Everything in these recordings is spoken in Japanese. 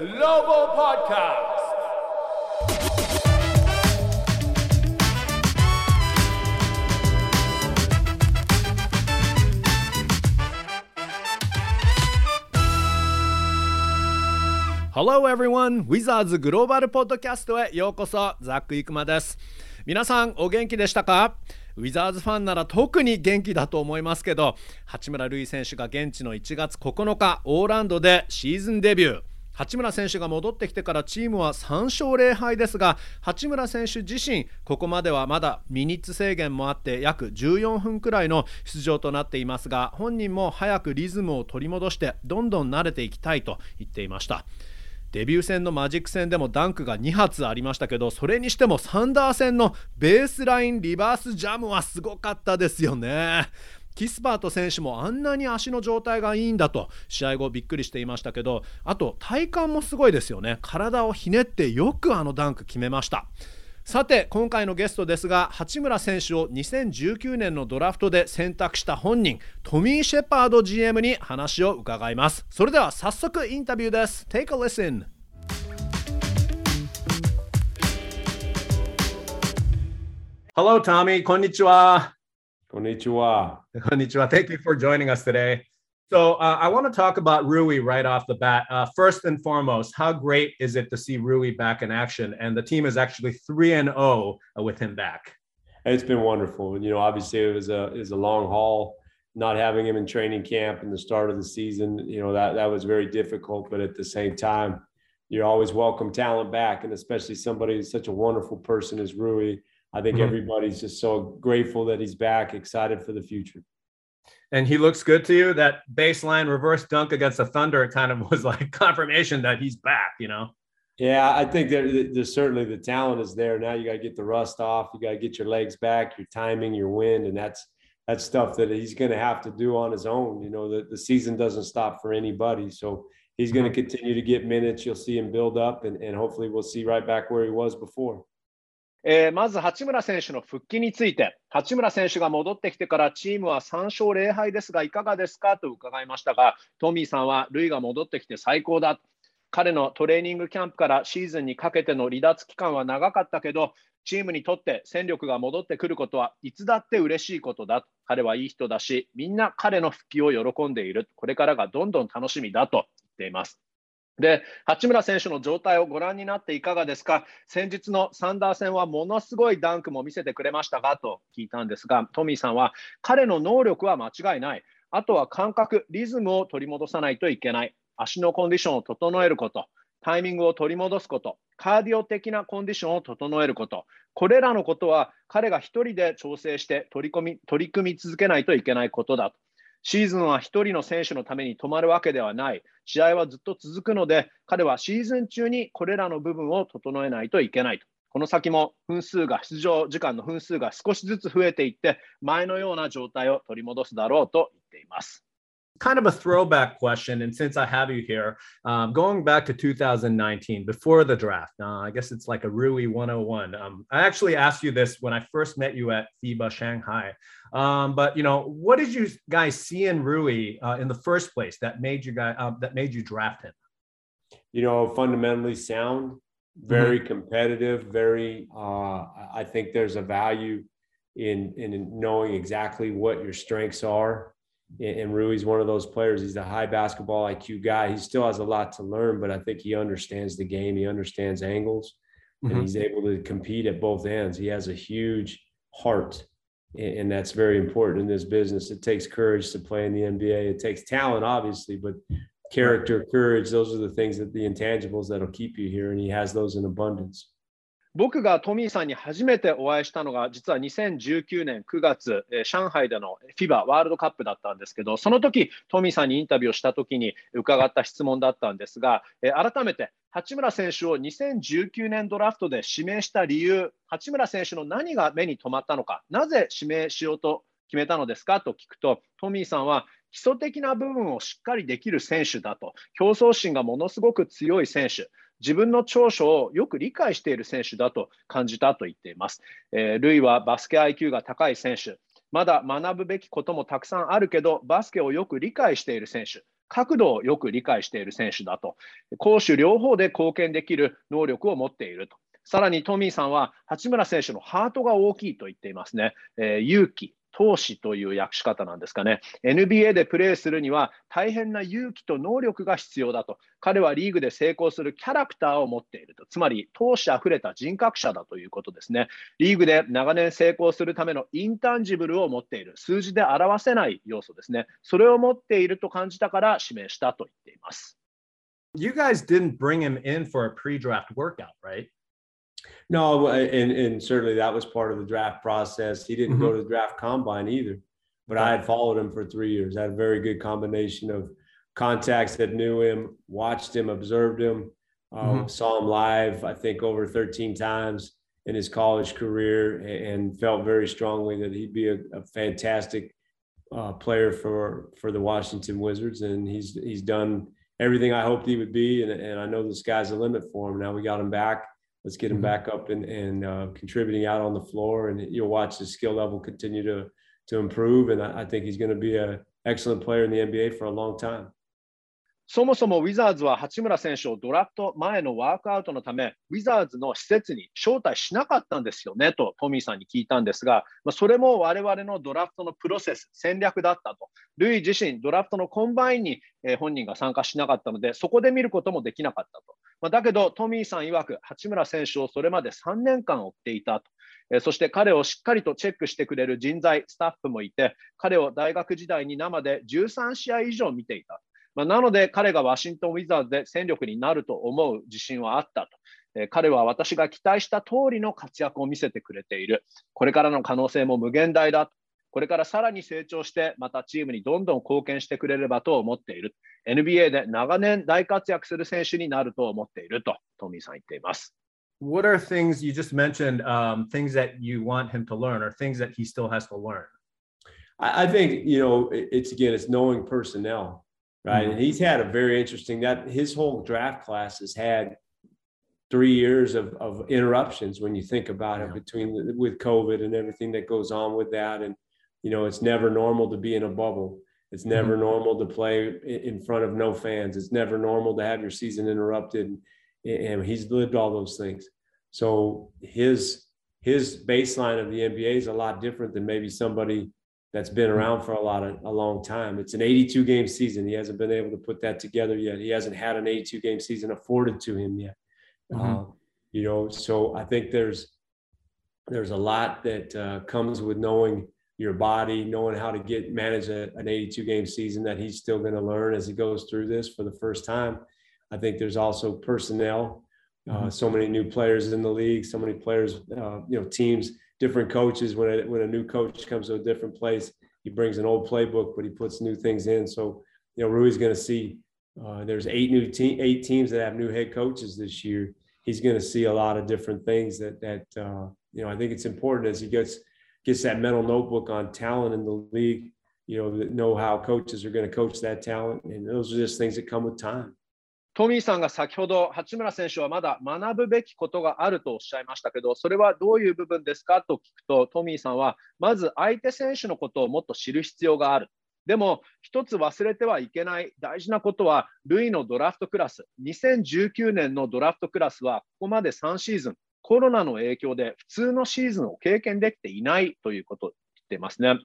Global Podcast. Hello everyone! Wizards グローバルポッドキャストへようこそザック・イクマです皆さんお元気でしたか？ウィザーズファンなら特に元気だと思いますけど八村塁選手が現地の1月9日オーランドでシーズンデビュー八村選手が戻ってきてからチームは3勝0敗ですが八村選手自身ここまではまだミニッツ制限もあって約14分くらいの出場となっていますが本人も早くリズムを取り戻してどんどん慣れていきたいと言っていました。デビュー戦のマジック戦でもダンクが2発ありましたけどそれにしてもサンダー戦のベースラインリバースジャムはすごかったですよね。キスパート選手もあんなに足の状態がいいんだと試合後びっくりしていましたけどあと体幹もすごいですよね。体をひねってよくあのダンク決めました。さて今回のゲストですが八村選手を2019年のドラフトで選択した本人トミー・シェパード GM に話を伺います。それでは早速インタビューです。Take a listen. Hello Tommy こんにちは。Konnichiwa. Konnichiwa. Thank you for joining us today. So uh, I want to talk about Rui right off the bat. Uh, first and foremost, how great is it to see Rui back in action? And the team is actually three and zero with him back. It's been wonderful. You know, obviously it was a it was a long haul. Not having him in training camp and the start of the season, you know that that was very difficult. But at the same time, you're always welcome talent back, and especially somebody such a wonderful person as Rui. I think mm-hmm. everybody's just so grateful that he's back, excited for the future and he looks good to you, that baseline reverse dunk against the Thunder kind of was like confirmation that he's back, you know? Yeah, I think there, there's certainly the talent is there. Now you got to get the rust off. You got to get your legs back, your timing, your wind, and that's that's stuff that he's going to have to do on his own. You know, the, the season doesn't stop for anybody, so he's going to mm-hmm. continue to get minutes. You'll see him build up, and, and hopefully we'll see right back where he was before. えー、まず八村選手の復帰について、八村選手が戻ってきてからチームは3勝0敗ですが、いかがですかと伺いましたが、トミーさんは、ルイが戻ってきて最高だ。彼のトレーニングキャンプからシーズンにかけての離脱期間は長かったけど、チームにとって戦力が戻ってくることはいつだって嬉しいことだ。彼はいい人だし、みんな彼の復帰を喜んでいる。これからがどんどん楽しみだと言っています。で八村選手の状態をご覧になっていかがですか、先日のサンダー戦はものすごいダンクも見せてくれましたがと聞いたんですが、トミーさんは彼の能力は間違いない、あとは感覚、リズムを取り戻さないといけない、足のコンディションを整えること、タイミングを取り戻すこと、カーディオ的なコンディションを整えること、これらのことは彼が1人で調整して取り込み取り組み続けないといけないことだと。シーズンは1人の選手のために止まるわけではない。試合はずっと続くので、彼はシーズン中にこれらの部分を整えないといけないと。この先も分数が、出場時間の分数が少しずつ増えていって、前のような状態を取り戻すだろうと言っています。Kind of a throwback question. And since I have you here, um, going back to 2019, before the draft, uh, I guess it's like a Rui 101. Um, I actually asked you this when I first met you at FIBA Shanghai. Um, but you know, what did you guys see in Rui uh, in the first place that made you guys uh, that made you draft him? You know, fundamentally sound, very mm-hmm. competitive, very. Uh, I think there's a value in in knowing exactly what your strengths are and Rui's one of those players. He's a high basketball IQ guy. He still has a lot to learn, but I think he understands the game. He understands angles, mm-hmm. and he's able to compete at both ends. He has a huge heart, and that's very important in this business. It takes courage to play in the NBA. It takes talent, obviously, but character, courage, those are the things that the intangibles that'll keep you here, and he has those in abundance. 僕がトミーさんに初めてお会いしたのが、実は2019年9月、えー、上海での FIBA ワールドカップだったんですけど、その時トミーさんにインタビューをした時に伺った質問だったんですが、えー、改めて八村選手を2019年ドラフトで指名した理由、八村選手の何が目に留まったのか、なぜ指名しようと決めたのですか？と聞くと、トミーさんは基礎的な部分をしっかりできる選手だと、競争心がものすごく強い選手、自分の長所をよく理解している選手だと感じたと言っています。えー、ルイはバスケ IQ が高い選手、まだ学ぶべきこともたくさんあるけど、バスケをよく理解している選手、角度をよく理解している選手だと、攻守両方で貢献できる能力を持っていると。さらにトミーさんは八村選手のハートが大きいと言っていますね。えー、勇気、投資という訳し方なんですかね。NBA でプレーするには大変な勇気と能力が必要だと。彼はリーグで成功するキャラクターを持っていると。つまり、投資あふれた人格者だということですね。リーグで長年成功するためのインタンジブルを持っている。数字で表せない要素ですね。それを持っていると感じたから指名したと言っています。You guys didn't bring him in for a pre-draft workout, right? No, and and certainly that was part of the draft process. He didn't mm-hmm. go to the draft combine either, but I had followed him for three years. I had a very good combination of contacts that knew him, watched him, observed him, um, mm-hmm. saw him live. I think over 13 times in his college career, and felt very strongly that he'd be a, a fantastic uh, player for for the Washington Wizards. And he's he's done everything I hoped he would be, and, and I know the sky's the limit for him. Now we got him back let's get him mm-hmm. back up and, and uh, contributing out on the floor. And you'll watch his skill level continue to to improve. And I, I think he's going to be an excellent player in the NBA for a long time. そもそもウィザーズは八村選手をドラフト前のワークアウトのため、ウィザーズの施設に招待しなかったんですよねとトミーさんに聞いたんですが、まあ、それも我々のドラフトのプロセス、戦略だったと。ルイ自身、ドラフトのコンバインに、え本人が参加しなかったので、そこで見ることもできなかったと。まあ、だけど、トミーさん曰く、八村選手をそれまで3年間追っていたと。えそして彼をしっかりとチェックしてくれる人材、スタッフもいて、彼を大学時代に生で13試合以上見ていた。まあ、なので彼がワシントン・ウィザーズで戦力になると思う自信はあったと。彼は私が期待した通りの活躍を見せてくれている。これからの可能性も無限大だ。これからさらに成長して、またチームにどんどん貢献してくれればと思っている。NBA で長年大活躍する選手になると思っていると、トミーさん言っています。What are things you just mentioned, um, things that you want him to learn or things that he still has to learn? I, I think, you know, it's again, it's knowing personnel. right? Mm-hmm. And he's had a very interesting that his whole draft class has had three years of, of interruptions when you think about it between the, with COVID and everything that goes on with that. And, you know, it's never normal to be in a bubble. It's never mm-hmm. normal to play in front of no fans. It's never normal to have your season interrupted. And he's lived all those things. So his his baseline of the NBA is a lot different than maybe somebody that's been around for a lot of a long time. It's an 82 game season. He hasn't been able to put that together yet. He hasn't had an 82 game season afforded to him yet. Mm-hmm. Uh, you know, so I think there's there's a lot that uh, comes with knowing your body, knowing how to get manage a, an 82 game season that he's still going to learn as he goes through this for the first time. I think there's also personnel. Uh, mm-hmm. so many new players in the league, so many players, uh, you know, teams different coaches. When a, when a new coach comes to a different place, he brings an old playbook, but he puts new things in. So you know, Rui's going to see. Uh, there's eight new team, eight teams that have new head coaches this year. He's going to see a lot of different things that that uh, you know. I think it's important as he gets gets that mental notebook on talent in the league. You know, know how coaches are going to coach that talent, and those are just things that come with time. トミーさんが先ほど八村選手はまだ学ぶべきことがあるとおっしゃいましたけど、それはどういう部分ですかと聞くと、トミーさんはまず相手選手のことをもっと知る必要がある。でも、一つ忘れてはいけない大事なことは、ルイのドラフトクラス、2019年のドラフトクラスは、ここまで3シーズン、コロナの影響で普通のシーズンを経験できていないということを言ってますね。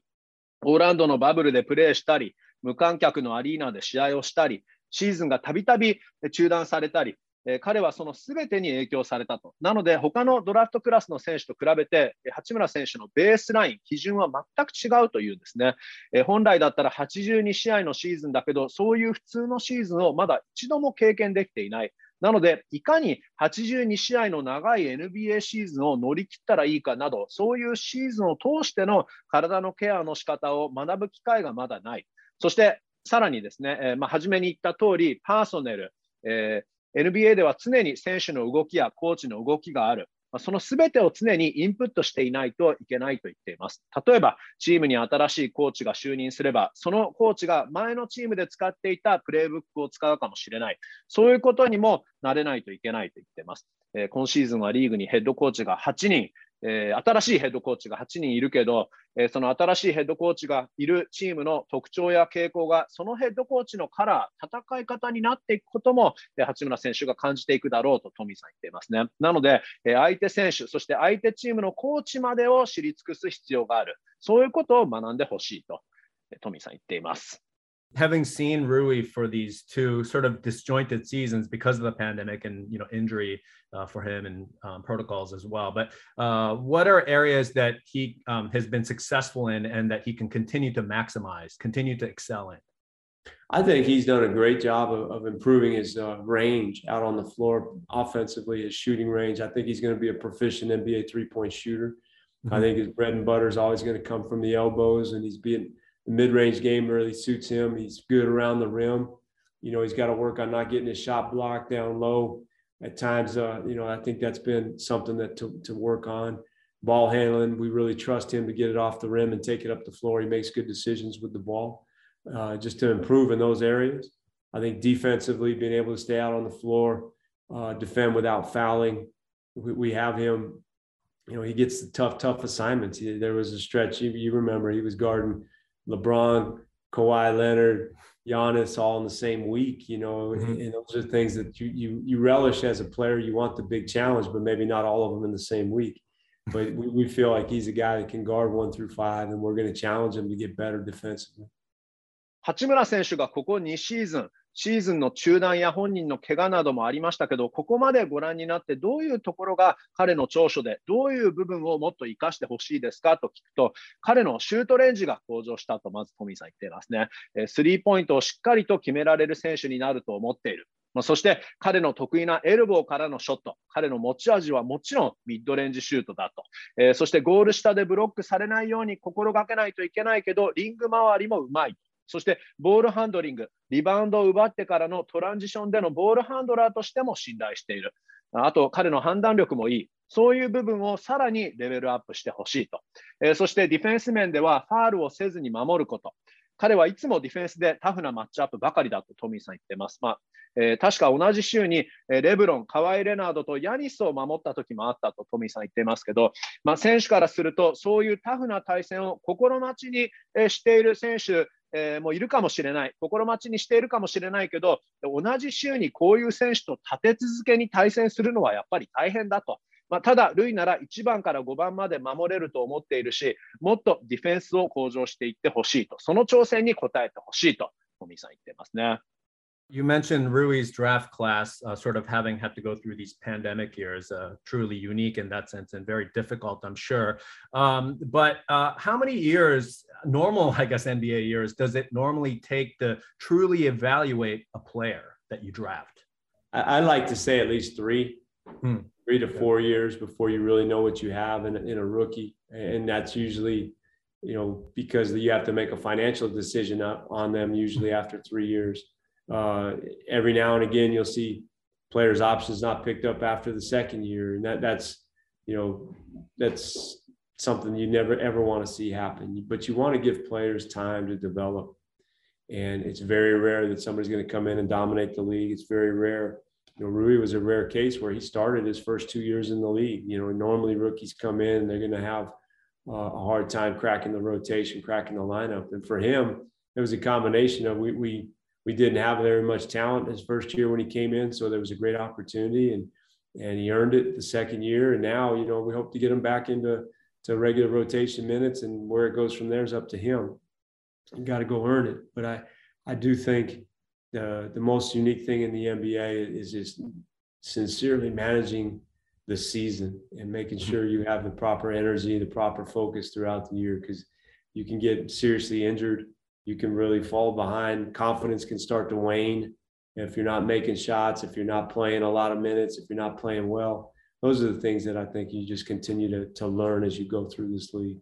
オーランドのバブルでプレーしたり、無観客のアリーナで試合をしたり、シーズンがたびたび中断されたり、彼はその全てに影響されたと。なので、他のドラフトクラスの選手と比べて、八村選手のベースライン、基準は全く違うというんですね。本来だったら82試合のシーズンだけど、そういう普通のシーズンをまだ一度も経験できていない。なので、いかに82試合の長い NBA シーズンを乗り切ったらいいかなど、そういうシーズンを通しての体のケアの仕方を学ぶ機会がまだない。そして、さらにですね、えー、まあ、初めに言った通り、パーソネル、えー、NBA では常に選手の動きやコーチの動きがある。ま、そのすべてを常にインプットしていないといけないと言っています。例えば、チームに新しいコーチが就任すれば、そのコーチが前のチームで使っていたプレイブックを使うかもしれない。そういうことにもなれないといけないと言っています。え、今シーズンはリーグにヘッドコーチが8人、えー、新しいヘッドコーチが8人いるけど、えー、その新しいヘッドコーチがいるチームの特徴や傾向が、そのヘッドコーチのカラー、戦い方になっていくことも、えー、八村選手が感じていくだろうとトミーさん言っていますね。なので、えー、相手選手、そして相手チームのコーチまでを知り尽くす必要がある。そういうことを学んでほしいと、トミーさん言っています。Having seen Rui for these two sort of disjointed seasons because of the pandemic and you know injury uh, for him and um, protocols as well. But uh, what are areas that he um, has been successful in and that he can continue to maximize, continue to excel in? I think he's done a great job of, of improving his uh, range out on the floor offensively, his shooting range. I think he's going to be a proficient NBA three point shooter. Mm-hmm. I think his bread and butter is always going to come from the elbows, and he's being the mid-range game really suits him. He's good around the rim. You know, he's got to work on not getting his shot blocked down low. At times, uh, you know, I think that's been something that to, to work on. Ball handling, we really trust him to get it off the rim and take it up the floor. He makes good decisions with the ball, uh, just to improve in those areas. I think defensively, being able to stay out on the floor, uh, defend without fouling. We, we, have him, you know, he gets the tough, tough assignments. He, there was a stretch, you, you remember, he was guarding LeBron, Kawhi Leonard, Giannis all in the same week, you know, mm-hmm. and those are things that you, you, you relish as a player. You want the big challenge, but maybe not all of them in the same week. But we, we feel like he's a guy that can guard one through five, and we're going to challenge him to get better defensively. 八村選手がここ2シーズン、 シーズンの中断や本人の怪我などもありましたけど、ここまでご覧になって、どういうところが彼の長所で、どういう部分をもっと生かしてほしいですかと聞くと、彼のシュートレンジが向上したと、まずトミーさん言っていますね。スリーポイントをしっかりと決められる選手になると思っている。そして彼の得意なエルボーからのショット、彼の持ち味はもちろんミッドレンジシュートだと、えー、そしてゴール下でブロックされないように心がけないといけないけど、リング周りもうまい。そしてボールハンドリング、リバウンドを奪ってからのトランジションでのボールハンドラーとしても信頼している。あと、彼の判断力もいい。そういう部分をさらにレベルアップしてほしいと、えー、そしてディフェンス面ではファールをせずに守ること。彼はいつもディフェンスでタフなマッチアップばかりだとトミーさん言ってます。まあえー、確か同じ週にレブロン、カワイ・レナードとヤニスを守った時もあったとトミーさん言ってますけど、まあ、選手からするとそういうタフな対戦を心待ちにしている選手えー、もういるかもしれない、心待ちにしているかもしれないけど、同じ週にこういう選手と立て続けに対戦するのはやっぱり大変だと。まあ、ただ、ルイなら1番から5番まで守れると思っているし、もっとディフェンスを向上していってほしいと、その挑戦に応えてほしいと、小見さん言ってますね。You mentioned Rui's draft class uh, sort of having had to go through these pandemic years, uh, truly unique in that sense and very difficult, I'm sure. Um, but uh, how many years, normal, I guess, NBA years, does it normally take to truly evaluate a player that you draft? I, I like to say at least three, hmm. three to four years before you really know what you have in, in a rookie. And that's usually, you know, because you have to make a financial decision on them usually after three years. Uh, every now and again, you'll see players' options not picked up after the second year, and that that's you know that's something you never ever want to see happen. But you want to give players time to develop, and it's very rare that somebody's going to come in and dominate the league. It's very rare. You know, Rui was a rare case where he started his first two years in the league. You know, normally rookies come in and they're going to have uh, a hard time cracking the rotation, cracking the lineup, and for him, it was a combination of we we we didn't have very much talent his first year when he came in, so there was a great opportunity, and and he earned it the second year. And now, you know, we hope to get him back into to regular rotation minutes, and where it goes from there is up to him. You got to go earn it. But I I do think the the most unique thing in the NBA is just sincerely managing the season and making mm-hmm. sure you have the proper energy, the proper focus throughout the year, because you can get seriously injured you can really fall behind. Confidence can start to wane if you're not making shots, if you're not playing a lot of minutes, if you're not playing well. Those are the things that I think you just continue to, to learn as you go through this league.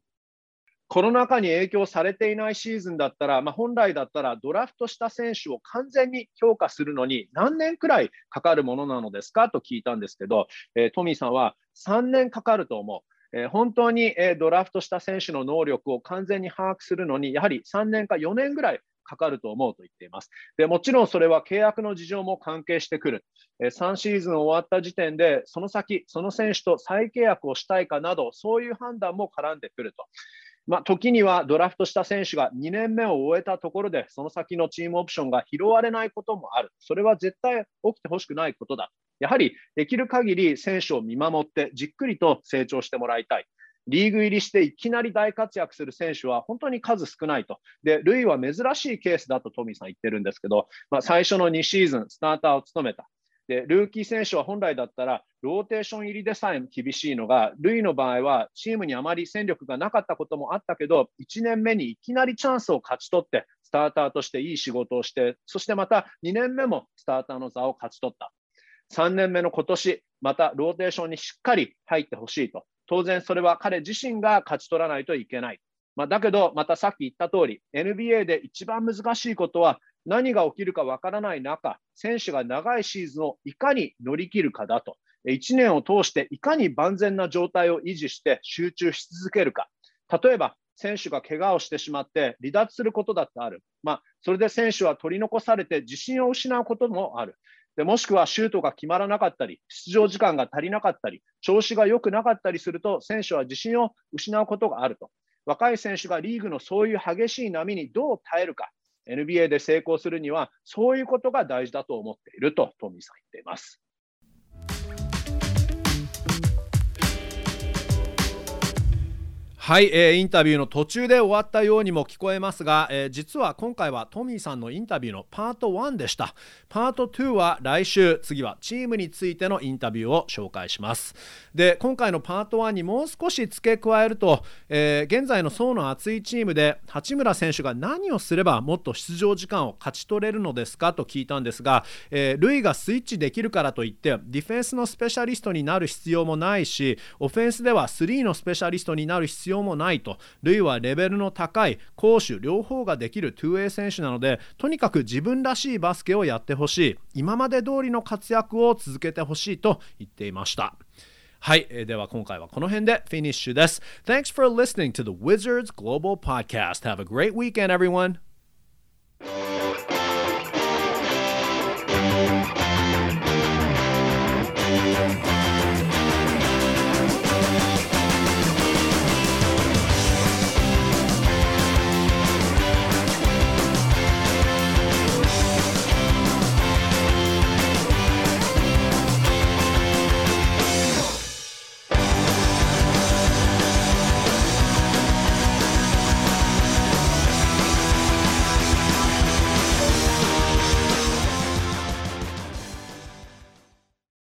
コロナ禍に影響されていないシーズンだったら、まあ、本来だったらドラフトした選手を完全に評価するのに何年くらいかかるものなのですかと聞いたんですけど、えー、トミーさんは3年かかると思う。え、本当に、え、ドラフトした選手の能力を完全に把握するのに、やはり3年か4年ぐらいかかると思うと言っています。でもちろんそれは契約の事情も関係してくる。3シーズン終わった時点で、その先、その選手と再契約をしたいかなど、そういう判断も絡んでくると。まあ、時にはドラフトした選手が2年目を終えたところで、その先のチームオプションが拾われないこともある。それは絶対起きてほしくないことだ。やはりできる限り選手を見守って、じっくりと成長してもらいたい。リーグ入りしていきなり大活躍する選手は本当に数少ないと。で、ルイは珍しいケースだとトミーさん言ってるんですけど、まあ、最初の2シーズン、スターターを務めた。で、ルーキー選手は本来だったら、ローテーション入りでさえ厳しいのが、ルイの場合は、チームにあまり戦力がなかったこともあったけど、1年目にいきなりチャンスを勝ち取って、スターターとしていい仕事をして、そしてまた2年目もスターターの座を勝ち取った。3年目の今年、またローテーションにしっかり入ってほしいと。当然、それは彼自身が勝ち取らないといけない。まあ、だけど、またさっき言った通り、NBA で一番難しいことは、何が起きるかわからない中、選手が長いシーズンをいかに乗り切るかだと。1年を通していかに万全な状態を維持して集中し続けるか。例えば、選手が怪我をしてしまって離脱することだってある。まあ、それで選手は取り残されて自信を失うこともある。でもしくはシュートが決まらなかったり、出場時間が足りなかったり、調子が良くなかったりすると、選手は自信を失うことがあると。若い選手がリーグのそういう激しい波にどう耐えるか、NBA で成功するには、そういうことが大事だと思っているとトミーさん言っています。はい、えー、インタビューの途中で終わったようにも聞こえますが、えー、実は今回はトミーさんのインタビューのパート1でした。パート2は来週次はチームについてのインタビューを紹介します。で今回のパート1にもう少し付け加えると、えー、現在の層の厚いチームで八村選手が何をすればもっと出場時間を勝ち取れるのですかと聞いたんですが、えー、ルイがスイッチできるからといってディフェンスのスペシャリストになる必要もないしオフェンスでは3のスペシャリストになる必要もないと。ルイはレベルの高い攻守両方ができる 2way 選手なのでとにかく自分らしいバスケをやってほしい。今まで通りの活躍を続けてほしいと言っていました。はいえ、では今回はこの辺でフィニッシュです。Thanks for listening to the Wizards Global Podcast. Have a great weekend everyone.